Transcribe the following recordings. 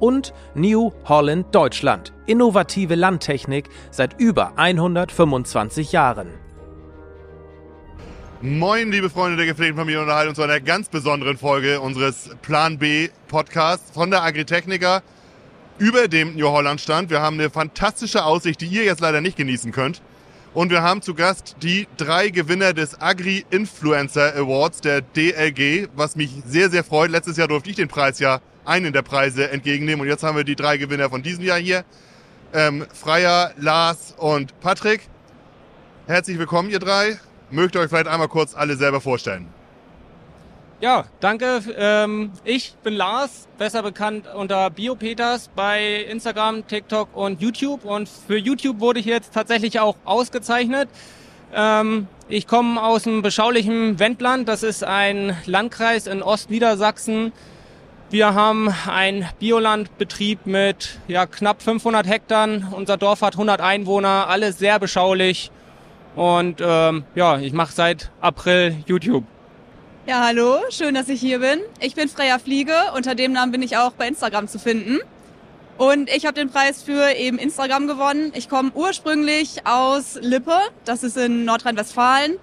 und New Holland Deutschland, innovative Landtechnik seit über 125 Jahren. Moin, liebe Freunde der gepflegten Familienunterhaltung, zu einer ganz besonderen Folge unseres Plan B Podcasts von der Agritechnica über dem New Holland Stand. Wir haben eine fantastische Aussicht, die ihr jetzt leider nicht genießen könnt. Und wir haben zu Gast die drei Gewinner des Agri Influencer Awards der DLG, was mich sehr, sehr freut. Letztes Jahr durfte ich den Preis ja einen der Preise entgegennehmen. Und jetzt haben wir die drei Gewinner von diesem Jahr hier. Ähm, Freier, Lars und Patrick. Herzlich willkommen, ihr drei. Mögt ihr euch vielleicht einmal kurz alle selber vorstellen? Ja, danke. Ähm, ich bin Lars, besser bekannt unter Biopeters bei Instagram, TikTok und YouTube. Und für YouTube wurde ich jetzt tatsächlich auch ausgezeichnet. Ähm, ich komme aus einem beschaulichen Wendland. Das ist ein Landkreis in Ostniedersachsen wir haben einen Biolandbetrieb mit ja, knapp 500 Hektar. Unser Dorf hat 100 Einwohner, alles sehr beschaulich. Und ähm, ja, ich mache seit April YouTube. Ja, hallo, schön, dass ich hier bin. Ich bin Freya Fliege, unter dem Namen bin ich auch bei Instagram zu finden. Und ich habe den Preis für eben Instagram gewonnen. Ich komme ursprünglich aus Lippe, das ist in Nordrhein-Westfalen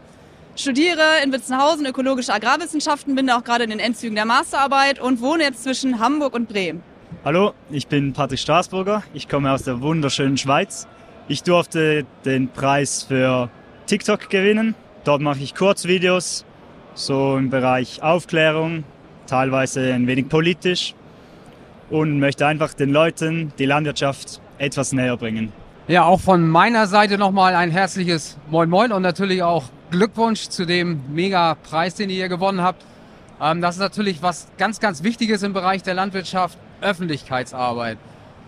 studiere in Witzenhausen ökologische Agrarwissenschaften, bin da auch gerade in den Endzügen der Masterarbeit und wohne jetzt zwischen Hamburg und Bremen. Hallo, ich bin Patrick Straßburger. Ich komme aus der wunderschönen Schweiz. Ich durfte den Preis für TikTok gewinnen. Dort mache ich Kurzvideos, so im Bereich Aufklärung, teilweise ein wenig politisch und möchte einfach den Leuten die Landwirtschaft etwas näher bringen. Ja, auch von meiner Seite nochmal ein herzliches Moin Moin und natürlich auch Glückwunsch zu dem Mega-Preis, den ihr hier gewonnen habt. Ähm, das ist natürlich was ganz, ganz Wichtiges im Bereich der Landwirtschaft, Öffentlichkeitsarbeit.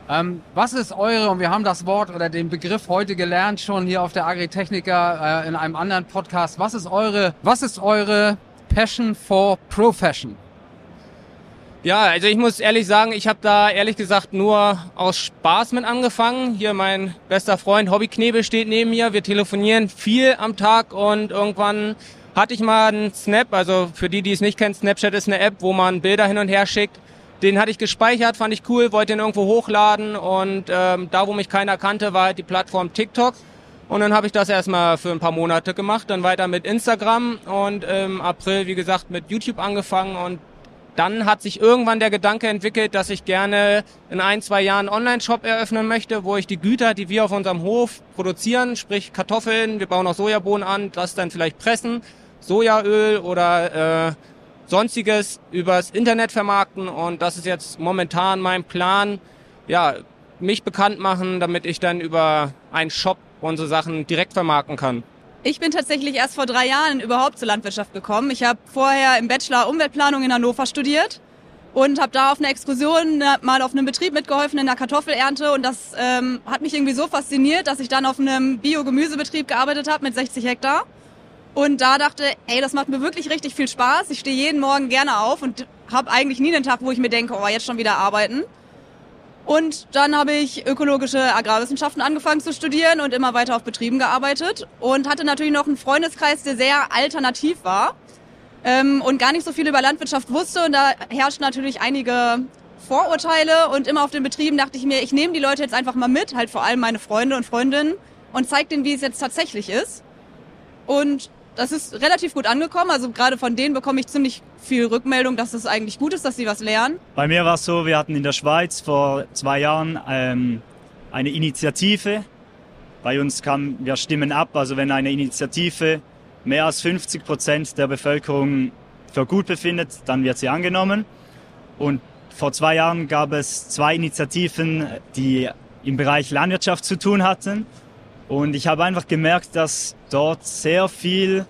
Ähm, was ist eure, und wir haben das Wort oder den Begriff heute gelernt, schon hier auf der Agritechnica äh, in einem anderen Podcast, was ist eure, was ist eure Passion for Profession? Ja, also ich muss ehrlich sagen, ich habe da ehrlich gesagt nur aus Spaß mit angefangen. Hier mein bester Freund Hobby Knebel steht neben mir. Wir telefonieren viel am Tag und irgendwann hatte ich mal einen Snap, also für die, die es nicht kennen, Snapchat ist eine App, wo man Bilder hin und her schickt. Den hatte ich gespeichert, fand ich cool, wollte den irgendwo hochladen und ähm, da, wo mich keiner kannte, war halt die Plattform TikTok. Und dann habe ich das erstmal für ein paar Monate gemacht, dann weiter mit Instagram und im April, wie gesagt, mit YouTube angefangen und dann hat sich irgendwann der Gedanke entwickelt, dass ich gerne in ein, zwei Jahren einen Online-Shop eröffnen möchte, wo ich die Güter, die wir auf unserem Hof produzieren, sprich Kartoffeln, wir bauen auch Sojabohnen an, das dann vielleicht pressen, Sojaöl oder äh, sonstiges übers Internet vermarkten und das ist jetzt momentan mein Plan, ja, mich bekannt machen, damit ich dann über einen Shop unsere Sachen direkt vermarkten kann. Ich bin tatsächlich erst vor drei Jahren überhaupt zur Landwirtschaft gekommen. Ich habe vorher im Bachelor Umweltplanung in Hannover studiert und habe da auf einer Exkursion äh, mal auf einem Betrieb mitgeholfen in der Kartoffelernte und das ähm, hat mich irgendwie so fasziniert, dass ich dann auf einem Biogemüsebetrieb gearbeitet habe mit 60 Hektar und da dachte, ey, das macht mir wirklich richtig viel Spaß. Ich stehe jeden Morgen gerne auf und habe eigentlich nie einen Tag, wo ich mir denke, oh, jetzt schon wieder arbeiten. Und dann habe ich ökologische Agrarwissenschaften angefangen zu studieren und immer weiter auf Betrieben gearbeitet und hatte natürlich noch einen Freundeskreis, der sehr alternativ war ähm, und gar nicht so viel über Landwirtschaft wusste. Und da herrschten natürlich einige Vorurteile und immer auf den Betrieben dachte ich mir, ich nehme die Leute jetzt einfach mal mit, halt vor allem meine Freunde und Freundinnen und zeige denen, wie es jetzt tatsächlich ist. Und das ist relativ gut angekommen. Also gerade von denen bekomme ich ziemlich viel Rückmeldung, dass es eigentlich gut ist, dass sie was lernen. Bei mir war es so, wir hatten in der Schweiz vor zwei Jahren ähm, eine Initiative. Bei uns kam, wir stimmen ab, also wenn eine Initiative mehr als 50 Prozent der Bevölkerung für gut befindet, dann wird sie angenommen. Und vor zwei Jahren gab es zwei Initiativen, die im Bereich Landwirtschaft zu tun hatten. Und ich habe einfach gemerkt, dass dort sehr viel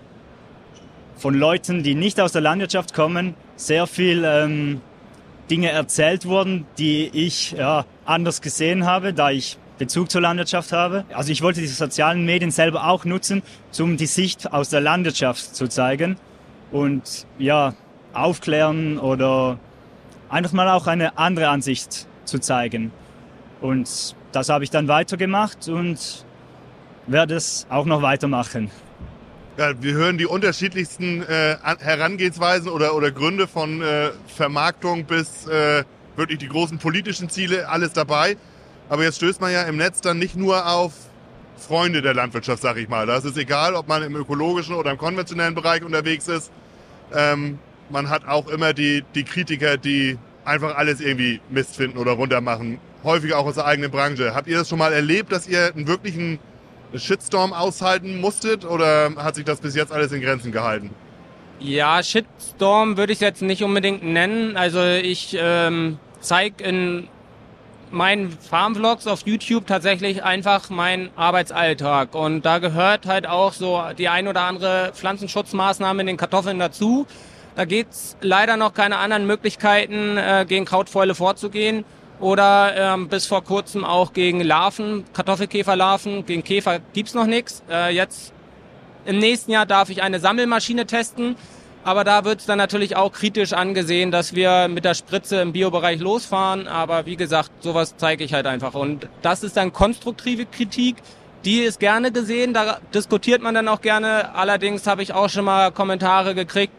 von Leuten, die nicht aus der Landwirtschaft kommen, sehr viel ähm, Dinge erzählt wurden, die ich ja, anders gesehen habe, da ich Bezug zur Landwirtschaft habe. Also ich wollte die sozialen Medien selber auch nutzen, um die Sicht aus der Landwirtschaft zu zeigen und ja, aufklären oder einfach mal auch eine andere Ansicht zu zeigen. Und das habe ich dann weitergemacht und werde es auch noch weitermachen. Ja, wir hören die unterschiedlichsten äh, Herangehensweisen oder, oder Gründe von äh, Vermarktung bis äh, wirklich die großen politischen Ziele, alles dabei. Aber jetzt stößt man ja im Netz dann nicht nur auf Freunde der Landwirtschaft, sag ich mal. Da ist egal, ob man im ökologischen oder im konventionellen Bereich unterwegs ist. Ähm, man hat auch immer die, die Kritiker, die einfach alles irgendwie Mist finden oder runtermachen. Häufig auch aus der eigenen Branche. Habt ihr das schon mal erlebt, dass ihr einen wirklichen Shitstorm aushalten musstet oder hat sich das bis jetzt alles in Grenzen gehalten? Ja, Shitstorm würde ich jetzt nicht unbedingt nennen. Also ich ähm, zeige in meinen Farmvlogs auf YouTube tatsächlich einfach meinen Arbeitsalltag. Und da gehört halt auch so die ein oder andere Pflanzenschutzmaßnahme in den Kartoffeln dazu. Da gibt's leider noch keine anderen Möglichkeiten, äh, gegen Krautfäule vorzugehen oder ähm, bis vor kurzem auch gegen Larven, Kartoffelkäferlarven. Gegen Käfer gibt's noch nichts. Äh, jetzt im nächsten Jahr darf ich eine Sammelmaschine testen. Aber da wird es dann natürlich auch kritisch angesehen, dass wir mit der Spritze im Biobereich losfahren. Aber wie gesagt, sowas zeige ich halt einfach. Und das ist dann konstruktive Kritik. Die ist gerne gesehen, da diskutiert man dann auch gerne. Allerdings habe ich auch schon mal Kommentare gekriegt,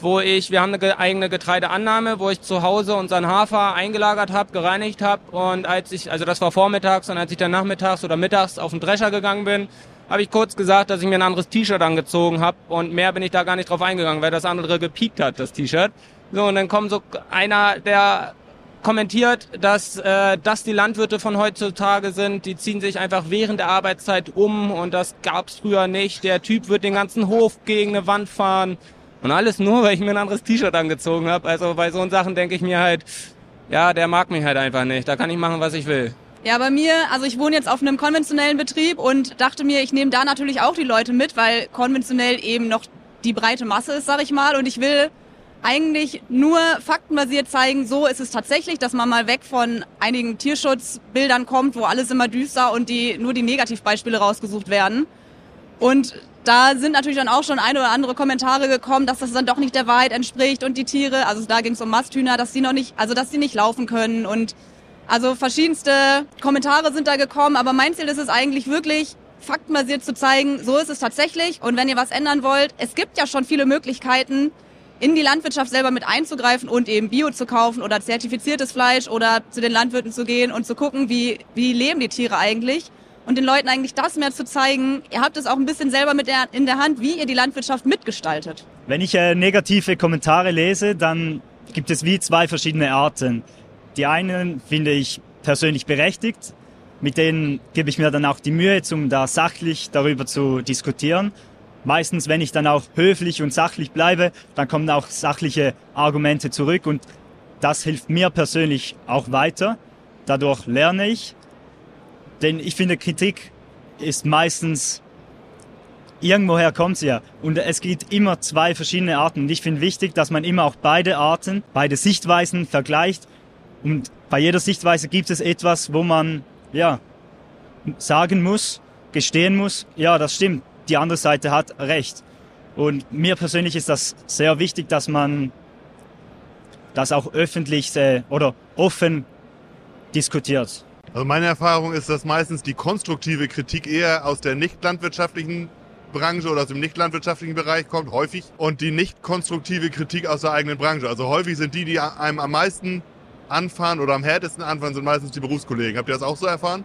wo ich, wir haben eine eigene Getreideannahme, wo ich zu Hause unseren Hafer eingelagert habe, gereinigt habe und als ich, also das war vormittags und als ich dann nachmittags oder mittags auf den Drescher gegangen bin, habe ich kurz gesagt, dass ich mir ein anderes T-Shirt angezogen habe und mehr bin ich da gar nicht drauf eingegangen, weil das andere gepiekt hat, das T-Shirt. So, und dann kommt so einer, der kommentiert, dass äh, das die Landwirte von heutzutage sind. Die ziehen sich einfach während der Arbeitszeit um und das gab's früher nicht. Der Typ wird den ganzen Hof gegen eine Wand fahren. Und alles nur, weil ich mir ein anderes T-Shirt angezogen habe. Also bei so Sachen denke ich mir halt, ja, der mag mich halt einfach nicht. Da kann ich machen, was ich will. Ja, bei mir, also ich wohne jetzt auf einem konventionellen Betrieb und dachte mir, ich nehme da natürlich auch die Leute mit, weil konventionell eben noch die breite Masse ist, sag ich mal. Und ich will eigentlich nur faktenbasiert zeigen, so ist es tatsächlich, dass man mal weg von einigen Tierschutzbildern kommt, wo alles immer düster und die nur die Negativbeispiele rausgesucht werden. Und da sind natürlich dann auch schon eine oder andere Kommentare gekommen, dass das dann doch nicht der Wahrheit entspricht und die Tiere, also da ging es um Masthühner, dass sie noch nicht, also dass sie nicht laufen können und also verschiedenste Kommentare sind da gekommen, aber mein Ziel ist es eigentlich wirklich, faktenbasiert zu zeigen, so ist es tatsächlich und wenn ihr was ändern wollt, es gibt ja schon viele Möglichkeiten, in die Landwirtschaft selber mit einzugreifen und eben Bio zu kaufen oder zertifiziertes Fleisch oder zu den Landwirten zu gehen und zu gucken, wie, wie leben die Tiere eigentlich und den Leuten eigentlich das mehr zu zeigen. Ihr habt es auch ein bisschen selber mit der, in der Hand, wie ihr die Landwirtschaft mitgestaltet. Wenn ich äh, negative Kommentare lese, dann gibt es wie zwei verschiedene Arten. Die einen finde ich persönlich berechtigt, mit denen gebe ich mir dann auch die Mühe, um da sachlich darüber zu diskutieren. Meistens, wenn ich dann auch höflich und sachlich bleibe, dann kommen auch sachliche Argumente zurück und das hilft mir persönlich auch weiter. Dadurch lerne ich denn ich finde, Kritik ist meistens, irgendwoher kommt sie ja. Und es gibt immer zwei verschiedene Arten. Und ich finde wichtig, dass man immer auch beide Arten, beide Sichtweisen vergleicht. Und bei jeder Sichtweise gibt es etwas, wo man, ja, sagen muss, gestehen muss, ja, das stimmt, die andere Seite hat recht. Und mir persönlich ist das sehr wichtig, dass man das auch öffentlich äh, oder offen diskutiert. Also meine Erfahrung ist, dass meistens die konstruktive Kritik eher aus der nicht landwirtschaftlichen Branche oder aus dem nicht landwirtschaftlichen Bereich kommt, häufig, und die nicht konstruktive Kritik aus der eigenen Branche. Also häufig sind die, die einem am meisten anfahren oder am härtesten anfahren, sind meistens die Berufskollegen. Habt ihr das auch so erfahren?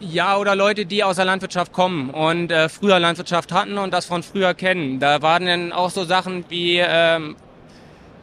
Ja, oder Leute, die aus der Landwirtschaft kommen und äh, früher Landwirtschaft hatten und das von früher kennen. Da waren dann auch so Sachen wie ähm,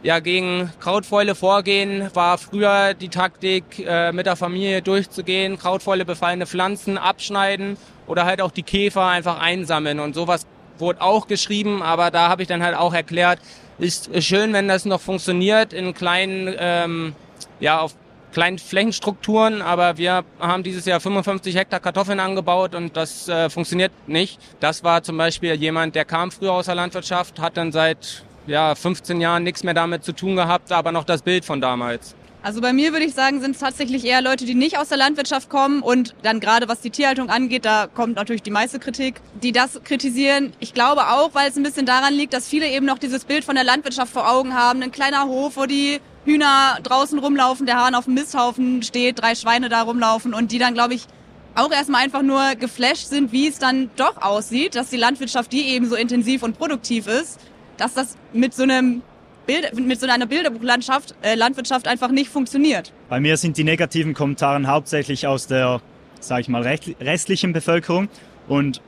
ja, gegen Krautfäule vorgehen war früher die Taktik, äh, mit der Familie durchzugehen, Krautfäule befallene Pflanzen abschneiden oder halt auch die Käfer einfach einsammeln und sowas wurde auch geschrieben, aber da habe ich dann halt auch erklärt, ist schön, wenn das noch funktioniert in kleinen, ähm, ja, auf kleinen Flächenstrukturen, aber wir haben dieses Jahr 55 Hektar Kartoffeln angebaut und das äh, funktioniert nicht. Das war zum Beispiel jemand, der kam früher aus der Landwirtschaft, hat dann seit ja, 15 Jahren nichts mehr damit zu tun gehabt, aber noch das Bild von damals. Also bei mir würde ich sagen, sind es tatsächlich eher Leute, die nicht aus der Landwirtschaft kommen und dann gerade was die Tierhaltung angeht, da kommt natürlich die meiste Kritik, die das kritisieren. Ich glaube auch, weil es ein bisschen daran liegt, dass viele eben noch dieses Bild von der Landwirtschaft vor Augen haben. Ein kleiner Hof, wo die Hühner draußen rumlaufen, der Hahn auf dem Misthaufen steht, drei Schweine da rumlaufen und die dann, glaube ich, auch erstmal einfach nur geflasht sind, wie es dann doch aussieht, dass die Landwirtschaft, die eben so intensiv und produktiv ist, dass das mit so einem Bild, mit so einer Bilderbuchlandschaft, äh, Landwirtschaft einfach nicht funktioniert. Bei mir sind die negativen Kommentare hauptsächlich aus der, sage ich mal, restlichen Bevölkerung und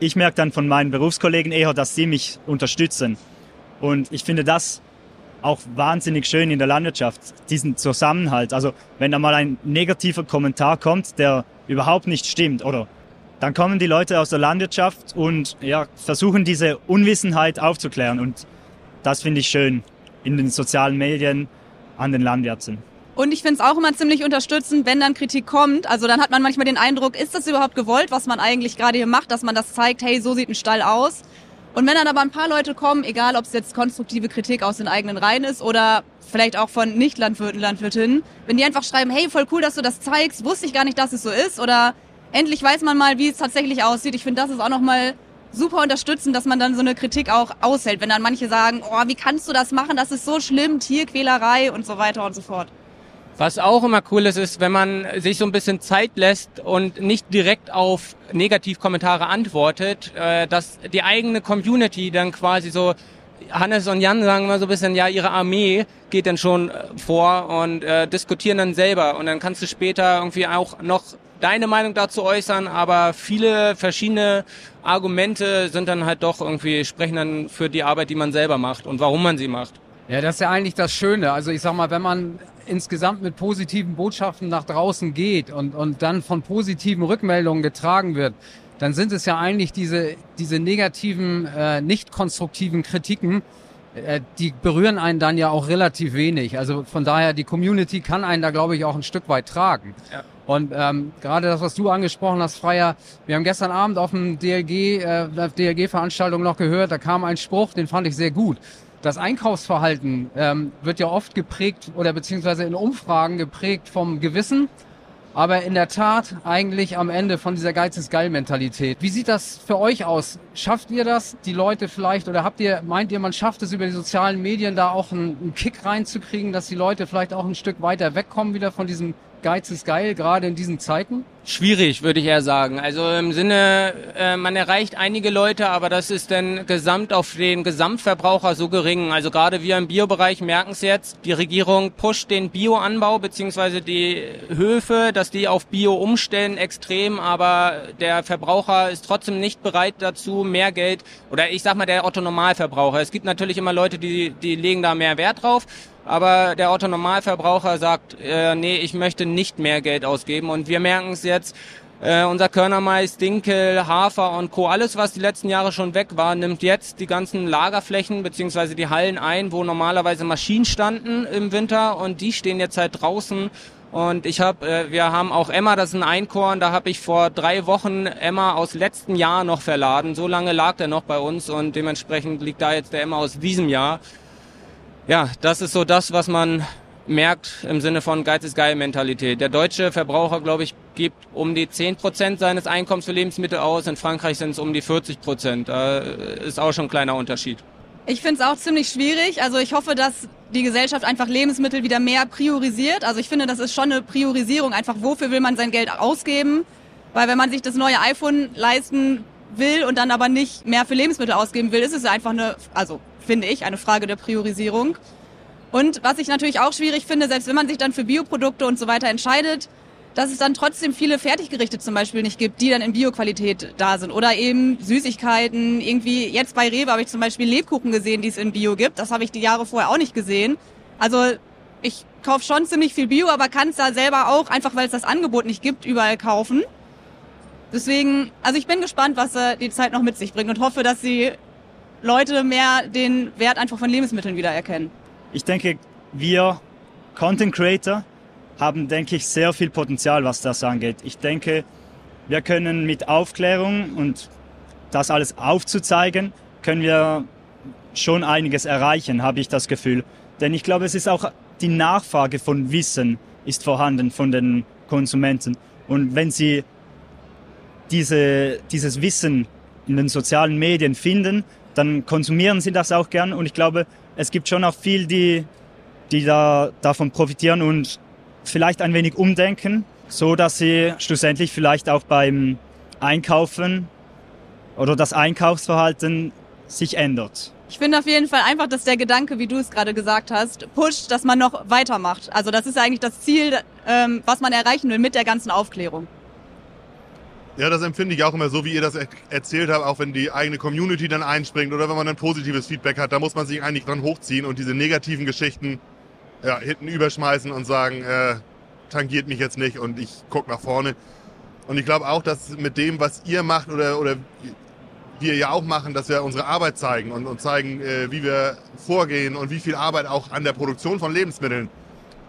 ich merke dann von meinen Berufskollegen eher, dass sie mich unterstützen. Und ich finde das auch wahnsinnig schön in der Landwirtschaft, diesen Zusammenhalt. Also wenn da mal ein negativer Kommentar kommt, der überhaupt nicht stimmt, oder dann kommen die Leute aus der Landwirtschaft und ja, versuchen diese Unwissenheit aufzuklären. Und das finde ich schön in den sozialen Medien an den Landwirten. Und ich finde es auch immer ziemlich unterstützend, wenn dann Kritik kommt. Also dann hat man manchmal den Eindruck, ist das überhaupt gewollt, was man eigentlich gerade hier macht, dass man das zeigt, hey, so sieht ein Stall aus. Und wenn dann aber ein paar Leute kommen, egal ob es jetzt konstruktive Kritik aus den eigenen Reihen ist oder vielleicht auch von Nicht-Landwirten, Landwirtinnen, wenn die einfach schreiben, hey, voll cool, dass du das zeigst, wusste ich gar nicht, dass es so ist oder endlich weiß man mal, wie es tatsächlich aussieht. Ich finde, das ist auch nochmal super unterstützen, dass man dann so eine Kritik auch aushält, wenn dann manche sagen, oh, wie kannst du das machen, das ist so schlimm, Tierquälerei und so weiter und so fort. Was auch immer cool ist, ist, wenn man sich so ein bisschen Zeit lässt und nicht direkt auf Negativkommentare antwortet, äh, dass die eigene Community dann quasi so Hannes und Jan sagen immer so ein bisschen, ja, ihre Armee geht dann schon äh, vor und äh, diskutieren dann selber. Und dann kannst du später irgendwie auch noch deine Meinung dazu äußern, aber viele verschiedene Argumente sind dann halt doch irgendwie, sprechen dann für die Arbeit, die man selber macht und warum man sie macht. Ja, das ist ja eigentlich das Schöne. Also ich sag mal, wenn man insgesamt mit positiven Botschaften nach draußen geht und, und dann von positiven Rückmeldungen getragen wird, dann sind es ja eigentlich diese, diese negativen, äh, nicht konstruktiven Kritiken, äh, die berühren einen dann ja auch relativ wenig. Also von daher, die Community kann einen da, glaube ich, auch ein Stück weit tragen. Ja. Und ähm, gerade das, was du angesprochen hast, Freier, wir haben gestern Abend auf dem DLG, äh, DLG-Veranstaltung noch gehört, da kam ein Spruch, den fand ich sehr gut. Das Einkaufsverhalten ähm, wird ja oft geprägt oder beziehungsweise in Umfragen geprägt vom Gewissen aber in der Tat eigentlich am Ende von dieser Geiz ist geil Mentalität. Wie sieht das für euch aus? Schafft ihr das, die Leute vielleicht, oder habt ihr, meint ihr, man schafft es über die sozialen Medien da auch einen, einen Kick reinzukriegen, dass die Leute vielleicht auch ein Stück weiter wegkommen wieder von diesem Geiz ist geil, gerade in diesen Zeiten? Schwierig, würde ich eher sagen. Also im Sinne, äh, man erreicht einige Leute, aber das ist dann gesamt auf den Gesamtverbraucher so gering. Also gerade wir im Biobereich merken es jetzt, die Regierung pusht den Bioanbau beziehungsweise die Höfe, dass die auf Bio umstellen, extrem, aber der Verbraucher ist trotzdem nicht bereit dazu, mehr Geld, oder ich sag mal der Otto Normalverbraucher. Es gibt natürlich immer Leute, die, die legen da mehr Wert drauf aber der Otto Normalverbraucher sagt, äh, nee, ich möchte nicht mehr Geld ausgeben. Und wir merken es jetzt, äh, unser Körnermais, Dinkel, Hafer und Co., alles, was die letzten Jahre schon weg war, nimmt jetzt die ganzen Lagerflächen beziehungsweise die Hallen ein, wo normalerweise Maschinen standen im Winter und die stehen jetzt halt draußen. Und ich habe, äh, wir haben auch Emma, das ist ein Einkorn, da habe ich vor drei Wochen Emma aus letzten Jahr noch verladen. So lange lag der noch bei uns und dementsprechend liegt da jetzt der Emma aus diesem Jahr ja, das ist so das, was man merkt im Sinne von Geiz ist geil Mentalität. Der deutsche Verbraucher, glaube ich, gibt um die 10 Prozent seines Einkommens für Lebensmittel aus. In Frankreich sind es um die 40 Prozent. Da ist auch schon ein kleiner Unterschied. Ich finde es auch ziemlich schwierig. Also ich hoffe, dass die Gesellschaft einfach Lebensmittel wieder mehr priorisiert. Also ich finde, das ist schon eine Priorisierung. Einfach, wofür will man sein Geld ausgeben? Weil wenn man sich das neue iPhone leisten will und dann aber nicht mehr für Lebensmittel ausgeben will, ist es einfach eine, also finde ich, eine Frage der Priorisierung. Und was ich natürlich auch schwierig finde, selbst wenn man sich dann für Bioprodukte und so weiter entscheidet, dass es dann trotzdem viele Fertiggerichte zum Beispiel nicht gibt, die dann in Bioqualität da sind. Oder eben Süßigkeiten. Irgendwie, jetzt bei Rewe habe ich zum Beispiel Lebkuchen gesehen, die es in Bio gibt. Das habe ich die Jahre vorher auch nicht gesehen. Also ich kaufe schon ziemlich viel Bio, aber kann es da selber auch, einfach weil es das Angebot nicht gibt, überall kaufen. Deswegen, also ich bin gespannt, was äh, die Zeit noch mit sich bringt und hoffe, dass sie Leute mehr den Wert einfach von Lebensmitteln wiedererkennen. Ich denke, wir Content Creator haben, denke ich, sehr viel Potenzial, was das angeht. Ich denke, wir können mit Aufklärung und das alles aufzuzeigen, können wir schon einiges erreichen, habe ich das Gefühl. Denn ich glaube, es ist auch die Nachfrage von Wissen ist vorhanden von den Konsumenten. Und wenn sie diese, dieses Wissen in den sozialen Medien finden, dann konsumieren sie das auch gern. Und ich glaube, es gibt schon auch viel, die, die da, davon profitieren und vielleicht ein wenig umdenken, so dass sie schlussendlich vielleicht auch beim Einkaufen oder das Einkaufsverhalten sich ändert. Ich finde auf jeden Fall einfach, dass der Gedanke, wie du es gerade gesagt hast, pusht, dass man noch weitermacht. Also das ist eigentlich das Ziel, ähm, was man erreichen will mit der ganzen Aufklärung. Ja, das empfinde ich auch immer so, wie ihr das er erzählt habt, auch wenn die eigene Community dann einspringt oder wenn man ein positives Feedback hat, da muss man sich eigentlich dran hochziehen und diese negativen Geschichten ja, hinten überschmeißen und sagen, äh, tangiert mich jetzt nicht und ich guck nach vorne. Und ich glaube auch, dass mit dem, was ihr macht oder, oder wir ja auch machen, dass wir unsere Arbeit zeigen und, und zeigen, äh, wie wir vorgehen und wie viel Arbeit auch an der Produktion von Lebensmitteln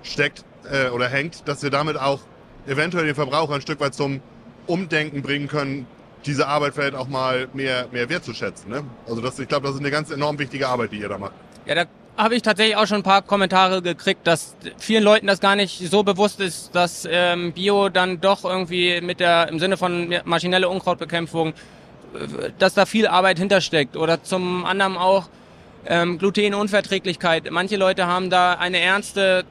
steckt äh, oder hängt, dass wir damit auch eventuell den Verbraucher ein Stück weit zum Umdenken bringen können, diese Arbeit vielleicht auch mal mehr, mehr wertzuschätzen. Ne? Also das, ich glaube, das ist eine ganz enorm wichtige Arbeit, die ihr da macht. Ja, da habe ich tatsächlich auch schon ein paar Kommentare gekriegt, dass vielen Leuten das gar nicht so bewusst ist, dass ähm, Bio dann doch irgendwie mit der im Sinne von maschinelle Unkrautbekämpfung, äh, dass da viel Arbeit hintersteckt. Oder zum anderen auch ähm, Glutenunverträglichkeit. Manche Leute haben da eine ernste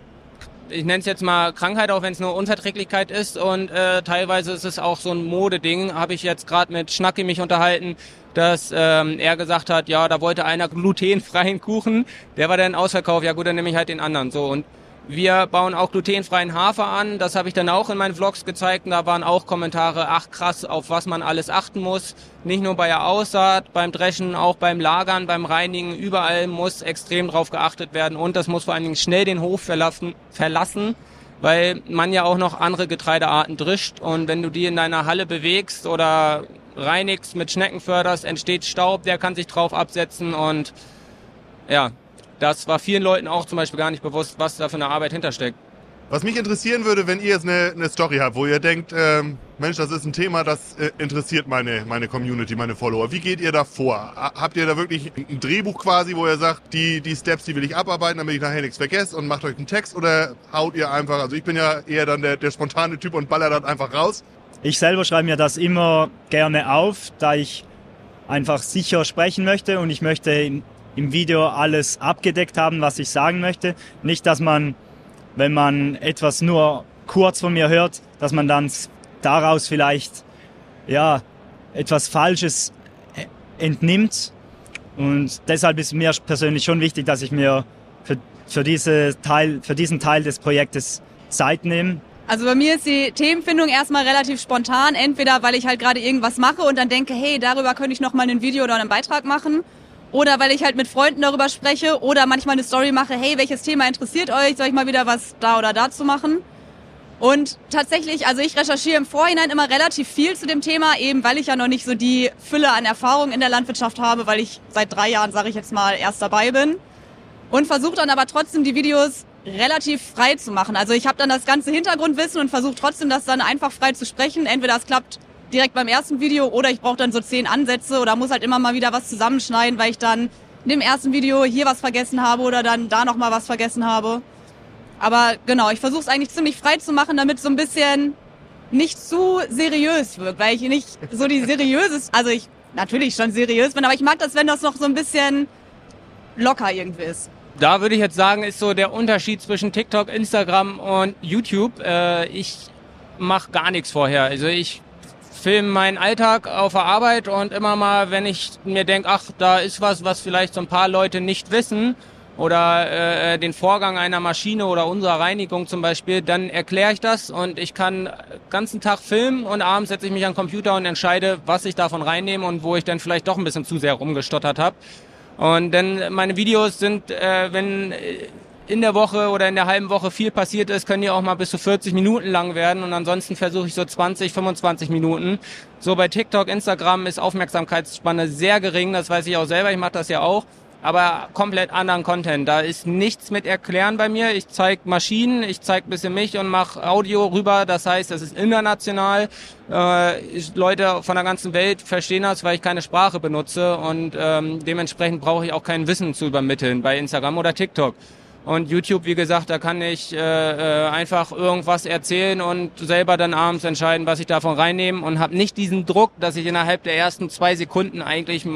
ich nenne es jetzt mal Krankheit, auch wenn es nur Unverträglichkeit ist. Und äh, teilweise ist es auch so ein Modeding. Habe ich jetzt gerade mit Schnacki mich unterhalten, dass ähm, er gesagt hat, ja, da wollte einer glutenfreien Kuchen. Der war dann ausverkauft. Ja gut, dann nehme ich halt den anderen. So und wir bauen auch glutenfreien Hafer an. Das habe ich dann auch in meinen Vlogs gezeigt. Und da waren auch Kommentare, ach krass, auf was man alles achten muss. Nicht nur bei der Aussaat, beim Dreschen, auch beim Lagern, beim Reinigen. Überall muss extrem drauf geachtet werden. Und das muss vor allen Dingen schnell den Hof verlassen, verlassen weil man ja auch noch andere Getreidearten drischt. Und wenn du die in deiner Halle bewegst oder reinigst, mit Schnecken förderst, entsteht Staub, der kann sich drauf absetzen. Und ja, das war vielen Leuten auch zum Beispiel gar nicht bewusst, was da für eine Arbeit hintersteckt. Was mich interessieren würde, wenn ihr jetzt eine, eine Story habt, wo ihr denkt, ähm, Mensch, das ist ein Thema, das äh, interessiert meine, meine Community, meine Follower. Wie geht ihr da vor? Habt ihr da wirklich ein Drehbuch quasi, wo ihr sagt, die, die Steps, die will ich abarbeiten, damit ich nachher nichts vergesse und macht euch einen Text oder haut ihr einfach, also ich bin ja eher dann der, der spontane Typ und ballert das einfach raus. Ich selber schreibe mir das immer gerne auf, da ich einfach sicher sprechen möchte und ich möchte im Video alles abgedeckt haben, was ich sagen möchte. Nicht, dass man, wenn man etwas nur kurz von mir hört, dass man dann daraus vielleicht ja etwas Falsches entnimmt. Und deshalb ist mir persönlich schon wichtig, dass ich mir für, für, diese Teil, für diesen Teil des Projektes Zeit nehme. Also bei mir ist die Themenfindung erstmal relativ spontan, entweder weil ich halt gerade irgendwas mache und dann denke, hey, darüber könnte ich noch mal ein Video oder einen Beitrag machen oder weil ich halt mit Freunden darüber spreche oder manchmal eine Story mache, hey, welches Thema interessiert euch? Soll ich mal wieder was da oder da zu machen? Und tatsächlich, also ich recherchiere im Vorhinein immer relativ viel zu dem Thema, eben weil ich ja noch nicht so die Fülle an Erfahrung in der Landwirtschaft habe, weil ich seit drei Jahren, sage ich jetzt mal, erst dabei bin. Und versuche dann aber trotzdem die Videos relativ frei zu machen. Also ich habe dann das ganze Hintergrundwissen und versuche trotzdem das dann einfach frei zu sprechen. Entweder es klappt direkt beim ersten Video oder ich brauche dann so zehn Ansätze oder muss halt immer mal wieder was zusammenschneiden, weil ich dann in dem ersten Video hier was vergessen habe oder dann da nochmal was vergessen habe. Aber genau, ich versuche es eigentlich ziemlich frei zu machen, damit so ein bisschen nicht zu seriös wirkt, weil ich nicht so die seriöses, also ich natürlich schon seriös bin, aber ich mag das, wenn das noch so ein bisschen locker irgendwie ist. Da würde ich jetzt sagen, ist so der Unterschied zwischen TikTok, Instagram und YouTube. Äh, ich mache gar nichts vorher. Also ich filme meinen Alltag auf der Arbeit und immer mal, wenn ich mir denke, ach, da ist was, was vielleicht so ein paar Leute nicht wissen oder äh, den Vorgang einer Maschine oder unserer Reinigung zum Beispiel, dann erkläre ich das und ich kann ganzen Tag filmen und abends setze ich mich an den Computer und entscheide, was ich davon reinnehme und wo ich dann vielleicht doch ein bisschen zu sehr rumgestottert habe. Und dann meine Videos sind, äh, wenn in der Woche oder in der halben Woche viel passiert ist, können die auch mal bis zu 40 Minuten lang werden und ansonsten versuche ich so 20, 25 Minuten. So bei TikTok, Instagram ist Aufmerksamkeitsspanne sehr gering, das weiß ich auch selber, ich mache das ja auch, aber komplett anderen Content. Da ist nichts mit Erklären bei mir. Ich zeige Maschinen, ich zeige bisschen mich und mache Audio rüber, das heißt, das ist international. Äh, Leute von der ganzen Welt verstehen das, weil ich keine Sprache benutze und ähm, dementsprechend brauche ich auch kein Wissen zu übermitteln bei Instagram oder TikTok. Und YouTube, wie gesagt, da kann ich äh, äh, einfach irgendwas erzählen und selber dann abends entscheiden, was ich davon reinnehme und habe nicht diesen Druck, dass ich innerhalb der ersten zwei Sekunden eigentlich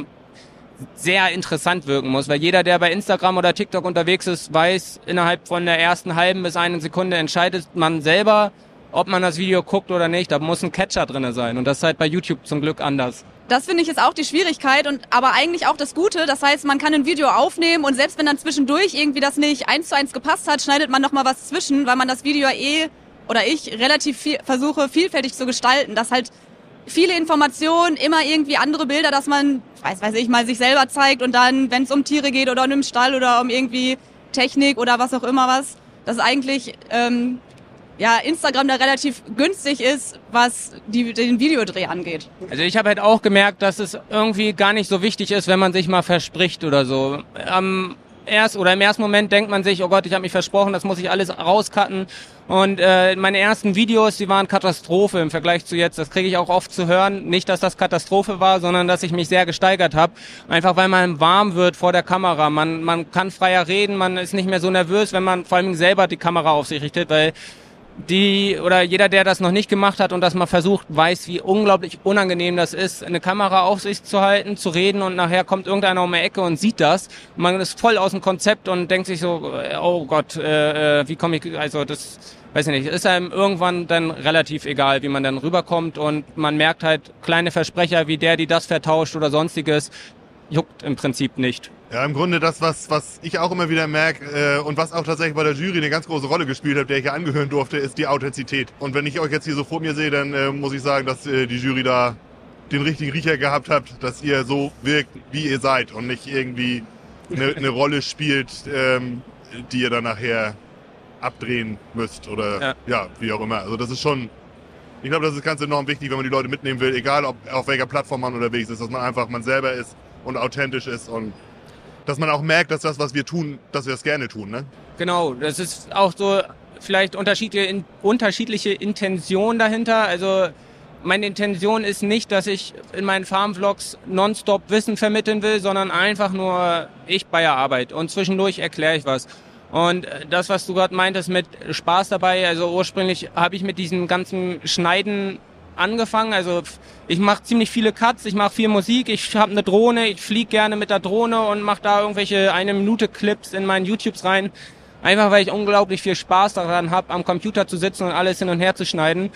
sehr interessant wirken muss, weil jeder, der bei Instagram oder TikTok unterwegs ist, weiß, innerhalb von der ersten halben bis einen Sekunde entscheidet man selber, ob man das Video guckt oder nicht. Da muss ein Catcher drinne sein und das ist halt bei YouTube zum Glück anders. Das finde ich ist auch die Schwierigkeit und aber eigentlich auch das Gute. Das heißt, man kann ein Video aufnehmen und selbst wenn dann zwischendurch irgendwie das nicht eins zu eins gepasst hat, schneidet man noch mal was zwischen, weil man das Video eh oder ich relativ viel versuche vielfältig zu gestalten, dass halt viele Informationen, immer irgendwie andere Bilder, dass man, weiß weiß ich, mal sich selber zeigt und dann, wenn es um Tiere geht oder um einen Stall oder um irgendwie Technik oder was auch immer was, dass eigentlich ähm, ja, Instagram da relativ günstig ist, was die, den Videodreh angeht. Also ich habe halt auch gemerkt, dass es irgendwie gar nicht so wichtig ist, wenn man sich mal verspricht oder so. Am erst oder im ersten Moment denkt man sich, oh Gott, ich habe mich versprochen, das muss ich alles rauscutten. Und äh, meine ersten Videos, die waren Katastrophe im Vergleich zu jetzt. Das kriege ich auch oft zu hören. Nicht, dass das Katastrophe war, sondern dass ich mich sehr gesteigert habe. Einfach weil man warm wird vor der Kamera. Man, man kann freier reden, man ist nicht mehr so nervös, wenn man vor allem selber die Kamera auf sich richtet, weil die oder jeder, der das noch nicht gemacht hat und das mal versucht, weiß, wie unglaublich unangenehm das ist, eine Kamera auf sich zu halten, zu reden und nachher kommt irgendeiner um die Ecke und sieht das. Man ist voll aus dem Konzept und denkt sich so, oh Gott, äh, äh wie komme ich, also das, weiß ich nicht, ist einem irgendwann dann relativ egal, wie man dann rüberkommt und man merkt halt kleine Versprecher wie der, die das vertauscht oder sonstiges, juckt im Prinzip nicht. Ja, im Grunde das, was, was ich auch immer wieder merke äh, und was auch tatsächlich bei der Jury eine ganz große Rolle gespielt hat, der ich ja angehören durfte, ist die Authentizität. Und wenn ich euch jetzt hier so vor mir sehe, dann äh, muss ich sagen, dass äh, die Jury da den richtigen Riecher gehabt hat, dass ihr so wirkt, wie ihr seid und nicht irgendwie eine, eine Rolle spielt, ähm, die ihr dann nachher abdrehen müsst oder ja. ja, wie auch immer. Also das ist schon, ich glaube, das ist ganz enorm wichtig, wenn man die Leute mitnehmen will, egal ob auf welcher Plattform man unterwegs ist, dass man einfach man selber ist und authentisch ist und dass man auch merkt, dass das, was wir tun, dass wir es gerne tun. Ne? Genau, das ist auch so vielleicht unterschiedliche, unterschiedliche Intention dahinter. Also meine Intention ist nicht, dass ich in meinen Farmvlogs nonstop Wissen vermitteln will, sondern einfach nur ich bei der Arbeit und zwischendurch erkläre ich was. Und das, was du gerade meintest mit Spaß dabei, also ursprünglich habe ich mit diesem ganzen Schneiden angefangen. Also ich mache ziemlich viele Cuts, ich mache viel Musik, ich habe eine Drohne, ich fliege gerne mit der Drohne und mache da irgendwelche eine Minute Clips in meinen YouTubes rein. Einfach weil ich unglaublich viel Spaß daran habe, am Computer zu sitzen und alles hin und her zu schneiden.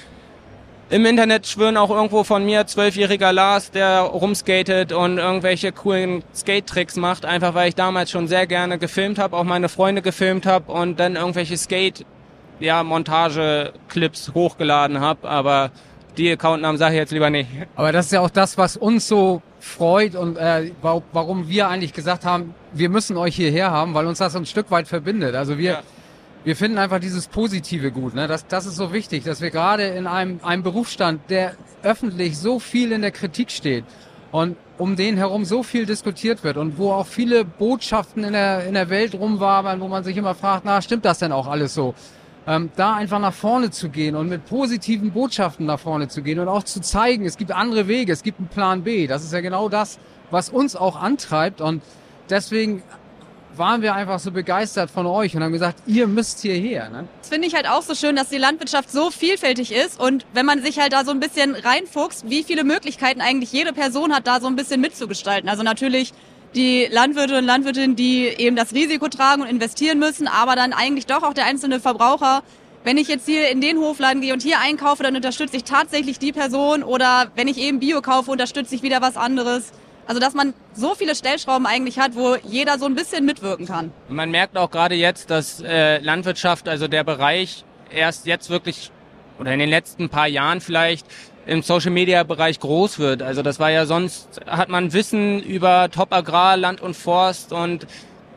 Im Internet schwören auch irgendwo von mir zwölfjähriger Lars, der rumskatet und irgendwelche coolen Skate-Tricks macht, einfach weil ich damals schon sehr gerne gefilmt habe, auch meine Freunde gefilmt habe und dann irgendwelche Skate ja, Montage-Clips hochgeladen habe, aber die Accountnamen sage ich jetzt lieber nicht. Aber das ist ja auch das, was uns so freut und äh, warum wir eigentlich gesagt haben, wir müssen euch hierher haben, weil uns das ein Stück weit verbindet. Also wir, ja. wir finden einfach dieses Positive gut. Ne? Das, das ist so wichtig, dass wir gerade in einem, einem Berufsstand, der öffentlich so viel in der Kritik steht und um den herum so viel diskutiert wird und wo auch viele Botschaften in der, in der Welt rumwabern, wo man sich immer fragt, na, stimmt das denn auch alles so? Ähm, da einfach nach vorne zu gehen und mit positiven Botschaften nach vorne zu gehen und auch zu zeigen, es gibt andere Wege, es gibt einen Plan B. Das ist ja genau das, was uns auch antreibt und deswegen waren wir einfach so begeistert von euch und haben gesagt, ihr müsst hierher. Ne? Das finde ich halt auch so schön, dass die Landwirtschaft so vielfältig ist und wenn man sich halt da so ein bisschen reinfuchst, wie viele Möglichkeiten eigentlich jede Person hat, da so ein bisschen mitzugestalten. Also natürlich die Landwirte und Landwirtinnen, die eben das Risiko tragen und investieren müssen, aber dann eigentlich doch auch der einzelne Verbraucher. Wenn ich jetzt hier in den Hofladen gehe und hier einkaufe, dann unterstütze ich tatsächlich die Person oder wenn ich eben Bio kaufe, unterstütze ich wieder was anderes. Also dass man so viele Stellschrauben eigentlich hat, wo jeder so ein bisschen mitwirken kann. Man merkt auch gerade jetzt, dass äh, Landwirtschaft, also der Bereich erst jetzt wirklich oder in den letzten paar Jahren vielleicht im Social Media Bereich groß wird. Also das war ja sonst, hat man Wissen über Top Agrar, Land und Forst und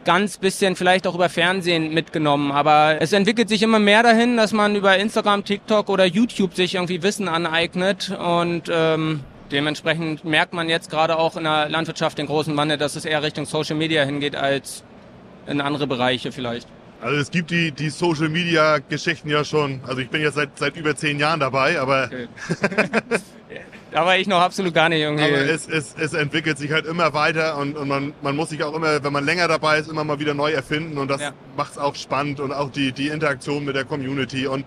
ganz bisschen vielleicht auch über Fernsehen mitgenommen. Aber es entwickelt sich immer mehr dahin, dass man über Instagram, TikTok oder YouTube sich irgendwie Wissen aneignet und ähm, dementsprechend merkt man jetzt gerade auch in der Landwirtschaft den großen Wandel, dass es eher Richtung Social Media hingeht als in andere Bereiche vielleicht. Also es gibt die, die Social Media Geschichten ja schon. Also ich bin jetzt seit, seit über zehn Jahren dabei, aber. Okay. Da war ich noch absolut gar nicht irgendwie. Aber es, es, es entwickelt sich halt immer weiter und, und man, man muss sich auch immer, wenn man länger dabei ist, immer mal wieder neu erfinden und das Ja. macht es auch spannend und auch die, die Interaktion mit der Community und,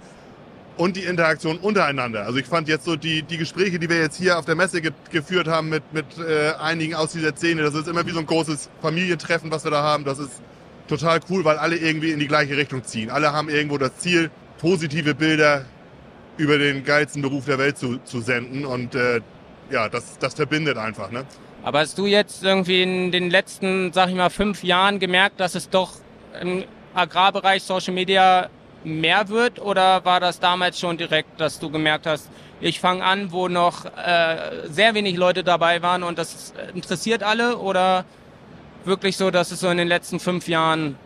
und die Interaktion untereinander. Also ich fand jetzt so die, die Gespräche, die wir jetzt hier auf der Messe ge geführt haben mit, mit äh, einigen aus dieser Szene, das ist immer wie so ein großes Familientreffen, was wir da haben. Das ist total cool, weil alle irgendwie in die gleiche Richtung ziehen. Alle haben irgendwo das Ziel, positive Bilder über den geilsten Beruf der Welt zu, zu senden und äh, ja, das, das verbindet einfach. Ne? Aber hast du jetzt irgendwie in den letzten, sag ich mal, fünf Jahren gemerkt, dass es doch im Agrarbereich Social Media mehr wird? Oder war das damals schon direkt, dass du gemerkt hast, ich fange an, wo noch äh, sehr wenig Leute dabei waren und das interessiert alle? Oder wirklich so, dass es so in den letzten fünf Jahren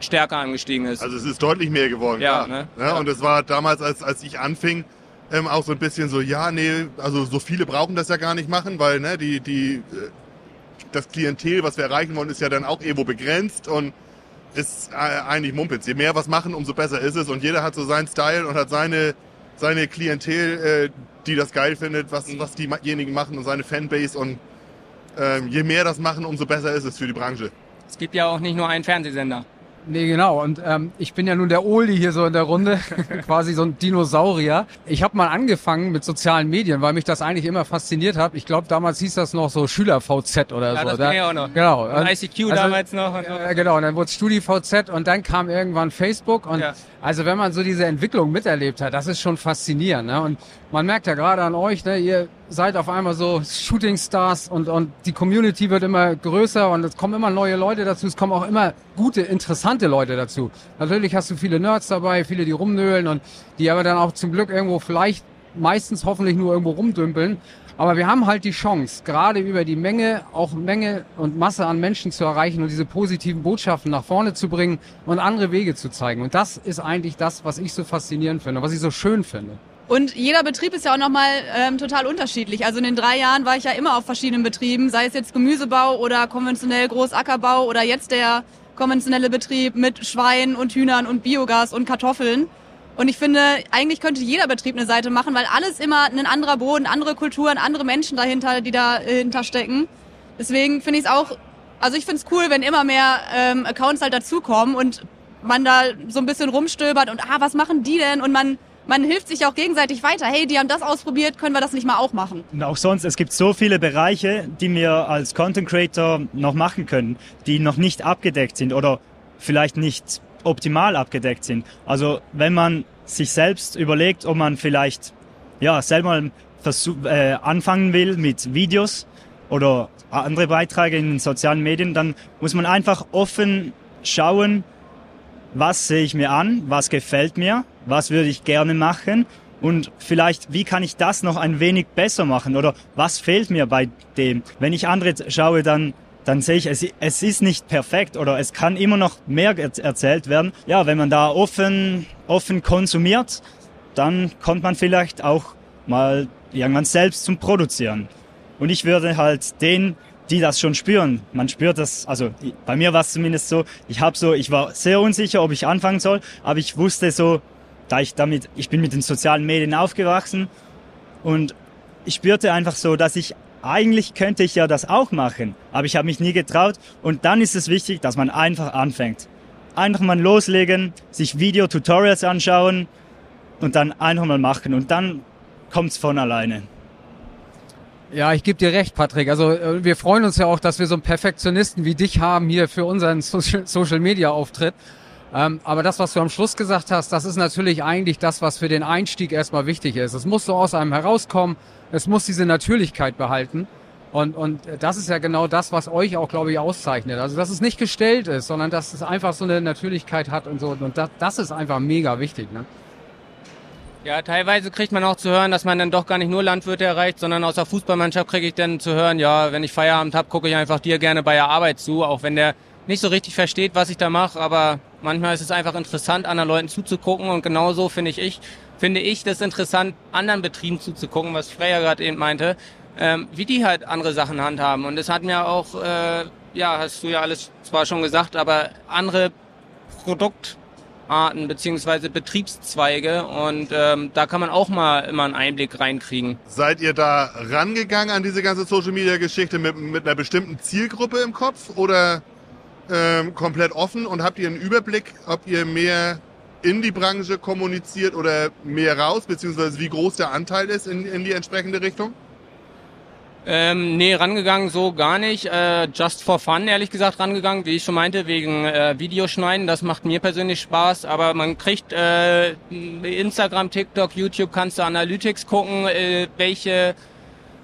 stärker angestiegen ist? Also es ist deutlich mehr geworden. Ja, ne? Ja, Ja. Und es war damals, als, als ich anfing, ähm, auch so ein bisschen so, ja, nee, also so viele brauchen das ja gar nicht machen, weil ne, die, die, äh, das Klientel, was wir erreichen wollen, ist ja dann auch irgendwo begrenzt und ist äh, eigentlich Mumpitz. Je mehr was machen, umso besser ist es und jeder hat so seinen Style und hat seine, seine Klientel, äh, die das geil findet, was, Mhm. was diejenigen machen und seine Fanbase und ähm, je mehr das machen, umso besser ist es für die Branche. es gibt ja auch nicht nur einen Fernsehsender. Nee, genau. Und ähm, ich bin ja nun der Oldie hier so in der Runde, quasi so ein Dinosaurier. Ich habe mal angefangen mit sozialen Medien, weil mich das eigentlich immer fasziniert hat. Ich glaube, damals hieß das noch so Schüler-VZ oder Ja, so. das Da- ich auch noch. Genau. Und ICQ also- damals noch. Und. Ja, genau, und dann wurde StudiVZ und dann kam irgendwann Facebook und Ja. also wenn man so diese Entwicklung miterlebt hat, das ist schon faszinierend. Ne? Und man merkt ja gerade an euch, ne, ihr seid auf einmal so Shootingstars und, und die Community wird immer größer und es kommen immer neue Leute dazu, es kommen auch immer gute, interessante Leute dazu. Natürlich hast du viele Nerds dabei, viele, die rumnöhlen und die aber dann auch zum Glück irgendwo vielleicht meistens hoffentlich nur irgendwo rumdümpeln. Aber wir haben halt die Chance, gerade über die Menge, auch Menge und Masse an Menschen zu erreichen und diese positiven Botschaften nach vorne zu bringen und andere Wege zu zeigen. Und das ist eigentlich das, was ich so faszinierend finde, was ich so schön finde. Und jeder Betrieb ist ja auch nochmal ähm, total unterschiedlich. Also in den drei Jahren war ich ja immer auf verschiedenen Betrieben, sei es jetzt Gemüsebau oder konventionell Großackerbau oder jetzt der konventionelle Betrieb mit Schweinen und Hühnern und Biogas und Kartoffeln. Und ich finde, eigentlich könnte jeder Betrieb eine Seite machen, weil alles immer ein anderer Boden, andere Kulturen, andere Menschen dahinter, die dahinter stecken. Deswegen finde ich es auch, also ich finde es cool, wenn immer mehr ähm, Accounts halt dazukommen und man da so ein bisschen rumstöbert und ah, was machen die denn? Und man, man hilft sich auch gegenseitig weiter. Hey, die haben das ausprobiert, können wir das nicht mal auch machen? Und auch sonst, es gibt so viele Bereiche, die wir als Content Creator noch machen können, die noch nicht abgedeckt sind oder vielleicht nicht optimal abgedeckt sind. Also wenn man sich selbst überlegt, ob man vielleicht ja selber versuch, äh, anfangen will mit Videos oder andere Beiträge in den sozialen Medien, dann muss man einfach offen schauen, was sehe ich mir an, was gefällt mir, was würde ich gerne machen und vielleicht, wie kann ich das noch ein wenig besser machen oder was fehlt mir bei dem. Wenn ich andere schaue, dann, dann sehe ich, es, es ist nicht perfekt oder es kann immer noch mehr er- erzählt werden. Ja, wenn man da offen, offen konsumiert, dann kommt man vielleicht auch mal irgendwann selbst zum Produzieren. Und ich würde halt den, die das schon spüren, man spürt das, also bei mir war es zumindest so, ich habe so, ich war sehr unsicher, ob ich anfangen soll, aber ich wusste so, da ich damit, ich bin mit den sozialen Medien aufgewachsen und ich spürte einfach so, dass ich eigentlich könnte ich ja das auch machen, aber ich habe mich nie getraut und dann ist es wichtig, dass man einfach anfängt. Einfach mal loslegen, sich Video-Tutorials anschauen und dann einfach mal machen und dann kommt's von alleine. Ja, ich gebe dir recht, Patrick. Also äh, wir freuen uns ja auch, dass wir so einen Perfektionisten wie dich haben hier für unseren Social, Social Media Auftritt. Ähm, aber das, was du am Schluss gesagt hast, das ist natürlich eigentlich das, was für den Einstieg erstmal wichtig ist. Es muss so aus einem herauskommen, es muss diese Natürlichkeit behalten. Und, und das ist ja genau das, was euch auch, glaube ich, auszeichnet. Also, dass es nicht gestellt ist, sondern dass es einfach so eine Natürlichkeit hat und so. Und das, das ist einfach mega wichtig. Ne? Ja, teilweise kriegt man auch zu hören, dass man dann doch gar nicht nur Landwirte erreicht, sondern aus der Fußballmannschaft kriege ich dann zu hören, ja, wenn ich Feierabend habe, gucke ich einfach dir gerne bei der Arbeit zu, auch wenn der nicht so richtig versteht, was ich da mache, aber manchmal ist es einfach interessant, anderen Leuten zuzugucken und genauso finde ich, ich finde ich das interessant, anderen Betrieben zuzugucken, was Freya gerade eben meinte, ähm, wie die halt andere Sachen handhaben und es hat mir auch, äh, ja, hast du ja alles zwar schon gesagt, aber andere Produkt Arten beziehungsweise Betriebszweige und ähm, da kann man auch mal immer einen Einblick reinkriegen. Seid ihr da rangegangen an diese ganze Social Media Geschichte mit, mit einer bestimmten Zielgruppe im Kopf oder ähm, komplett offen und habt ihr einen Überblick, ob ihr mehr in die Branche kommuniziert oder mehr raus, beziehungsweise wie groß der Anteil ist in, in die entsprechende Richtung? Ähm, nee, rangegangen so gar nicht. Äh, just for fun, ehrlich gesagt, rangegangen, wie ich schon meinte, wegen äh, Videoschneiden. Das macht mir persönlich Spaß, aber man kriegt äh, Instagram, TikTok, YouTube, kannst du Analytics gucken, äh, welche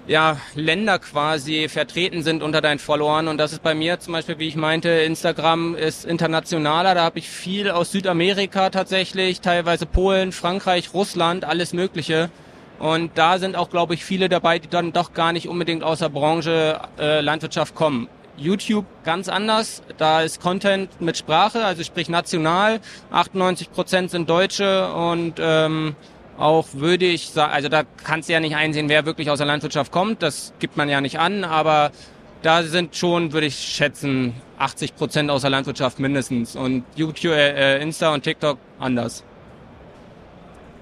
ja, Länder quasi vertreten sind unter deinen Followern. Und das ist bei mir zum Beispiel, wie ich meinte, Instagram ist internationaler. Da habe ich viel aus Südamerika tatsächlich, teilweise Polen, Frankreich, Russland, alles Mögliche. Und da sind auch, glaube ich, viele dabei, die dann doch gar nicht unbedingt aus der Branche äh, Landwirtschaft kommen. YouTube ganz anders. Da ist Content mit Sprache, also sprich national. 98 Prozent sind Deutsche und ähm, auch würde ich also da kannst du ja nicht einsehen, wer wirklich aus der Landwirtschaft kommt. Das gibt man ja nicht an, aber da sind schon, würde ich schätzen, 80 Prozent aus der Landwirtschaft mindestens und YouTube, äh, Insta und TikTok anders.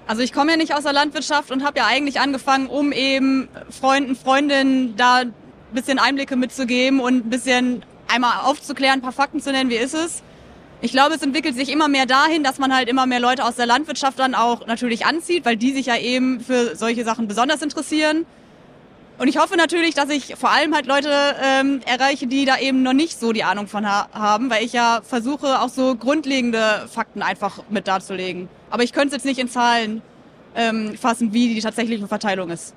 Also ich komme ja nicht aus der Landwirtschaft und habe ja eigentlich angefangen, um eben Freunden, Freundinnen da ein bisschen Einblicke mitzugeben und ein bisschen einmal aufzuklären, ein paar Fakten zu nennen, wie ist es. Ich glaube, es entwickelt sich immer mehr dahin, dass man halt immer mehr Leute aus der Landwirtschaft dann auch natürlich anzieht, weil die sich ja eben für solche Sachen besonders interessieren. Und ich hoffe natürlich, dass ich vor allem halt Leute ähm, erreiche, die da eben noch nicht so die Ahnung von ha haben, weil ich ja versuche, auch so grundlegende Fakten einfach mit darzulegen. Aber ich könnte es jetzt nicht in Zahlen ähm, fassen, wie die tatsächliche Verteilung ist.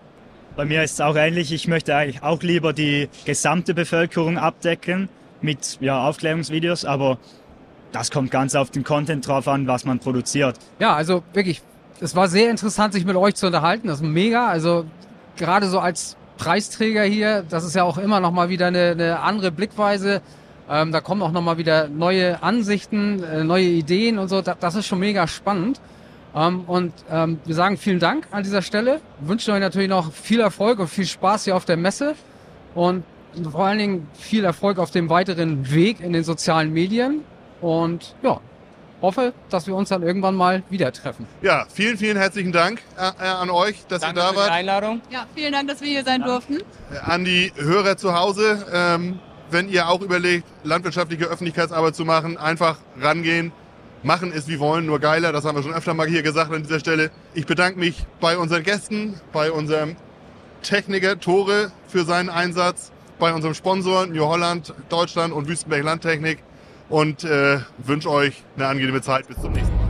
Bei mir ist es auch ähnlich. Ich möchte eigentlich auch lieber die gesamte Bevölkerung abdecken mit ja, Aufklärungsvideos, aber das kommt ganz auf den Content drauf an, was man produziert. Ja, also wirklich, es war sehr interessant, sich mit euch zu unterhalten. Das ist mega. Also gerade so als Preisträger hier. Das ist ja auch immer noch mal wieder eine, eine andere Blickweise. Ähm, da kommen auch noch mal wieder neue Ansichten, äh, neue Ideen und so. Das, das ist schon mega spannend. Ähm, und ähm, wir sagen vielen Dank an dieser Stelle. Wünschen euch natürlich noch viel Erfolg und viel Spaß hier auf der Messe und vor allen Dingen viel Erfolg auf dem weiteren Weg in den sozialen Medien. Und ja, hoffe, dass wir uns dann irgendwann mal wieder treffen. Ja, vielen, vielen herzlichen Dank äh, äh an euch, dass Danke ihr da für wart. die Einladung. Ja, vielen Dank, dass wir hier sein durften. Äh, An die Hörer zu Hause, ähm, wenn ihr auch überlegt, landwirtschaftliche Öffentlichkeitsarbeit zu machen, einfach rangehen. Machen ist wie wollen, nur geiler. Das haben wir schon öfter mal hier gesagt an dieser Stelle. Ich bedanke mich bei unseren Gästen, bei unserem Techniker Tore für seinen Einsatz, bei unserem Sponsor New Holland, Deutschland und Wüstenberg Landtechnik und äh, wünsche euch eine angenehme Zeit. Bis zum nächsten Mal.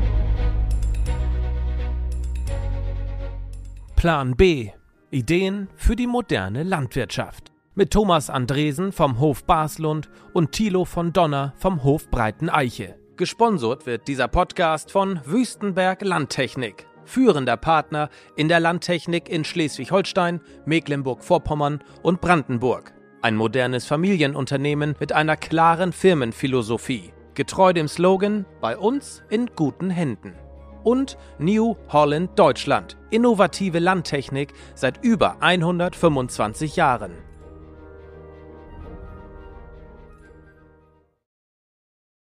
Plan B. Ideen für die moderne Landwirtschaft. Mit Thomas Andresen vom Hof Baslund und Thilo von Donner vom Hof Breiten Eiche. Gesponsert wird dieser Podcast von Wüstenberg Landtechnik, führender Partner in der Landtechnik in Schleswig-Holstein, Mecklenburg-Vorpommern und Brandenburg. Ein modernes Familienunternehmen mit einer klaren Firmenphilosophie, getreu dem Slogan Bei uns in guten Händen. Und New Holland Deutschland, innovative Landtechnik seit über 125 Jahren.